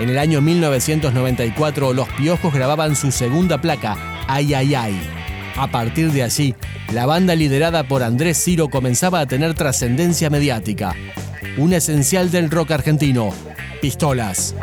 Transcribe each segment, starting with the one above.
En el año 1994, los Piojos grababan su segunda placa, Ay Ay Ay. A partir de allí, la banda liderada por Andrés Ciro comenzaba a tener trascendencia mediática. Un esencial del rock argentino, Pistolas.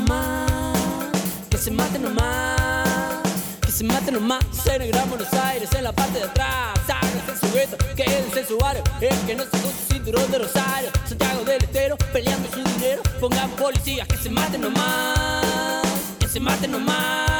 Nomás, que se maten nomás, que se maten nomás. En el Gran Buenos Aires, en la parte de atrás, sáquense su gueto, quédense en su barrio. El que no se su cinturón de Rosario, Santiago del Estero, peleando su dinero. Pongamos policías, que se maten nomás, que se maten nomás.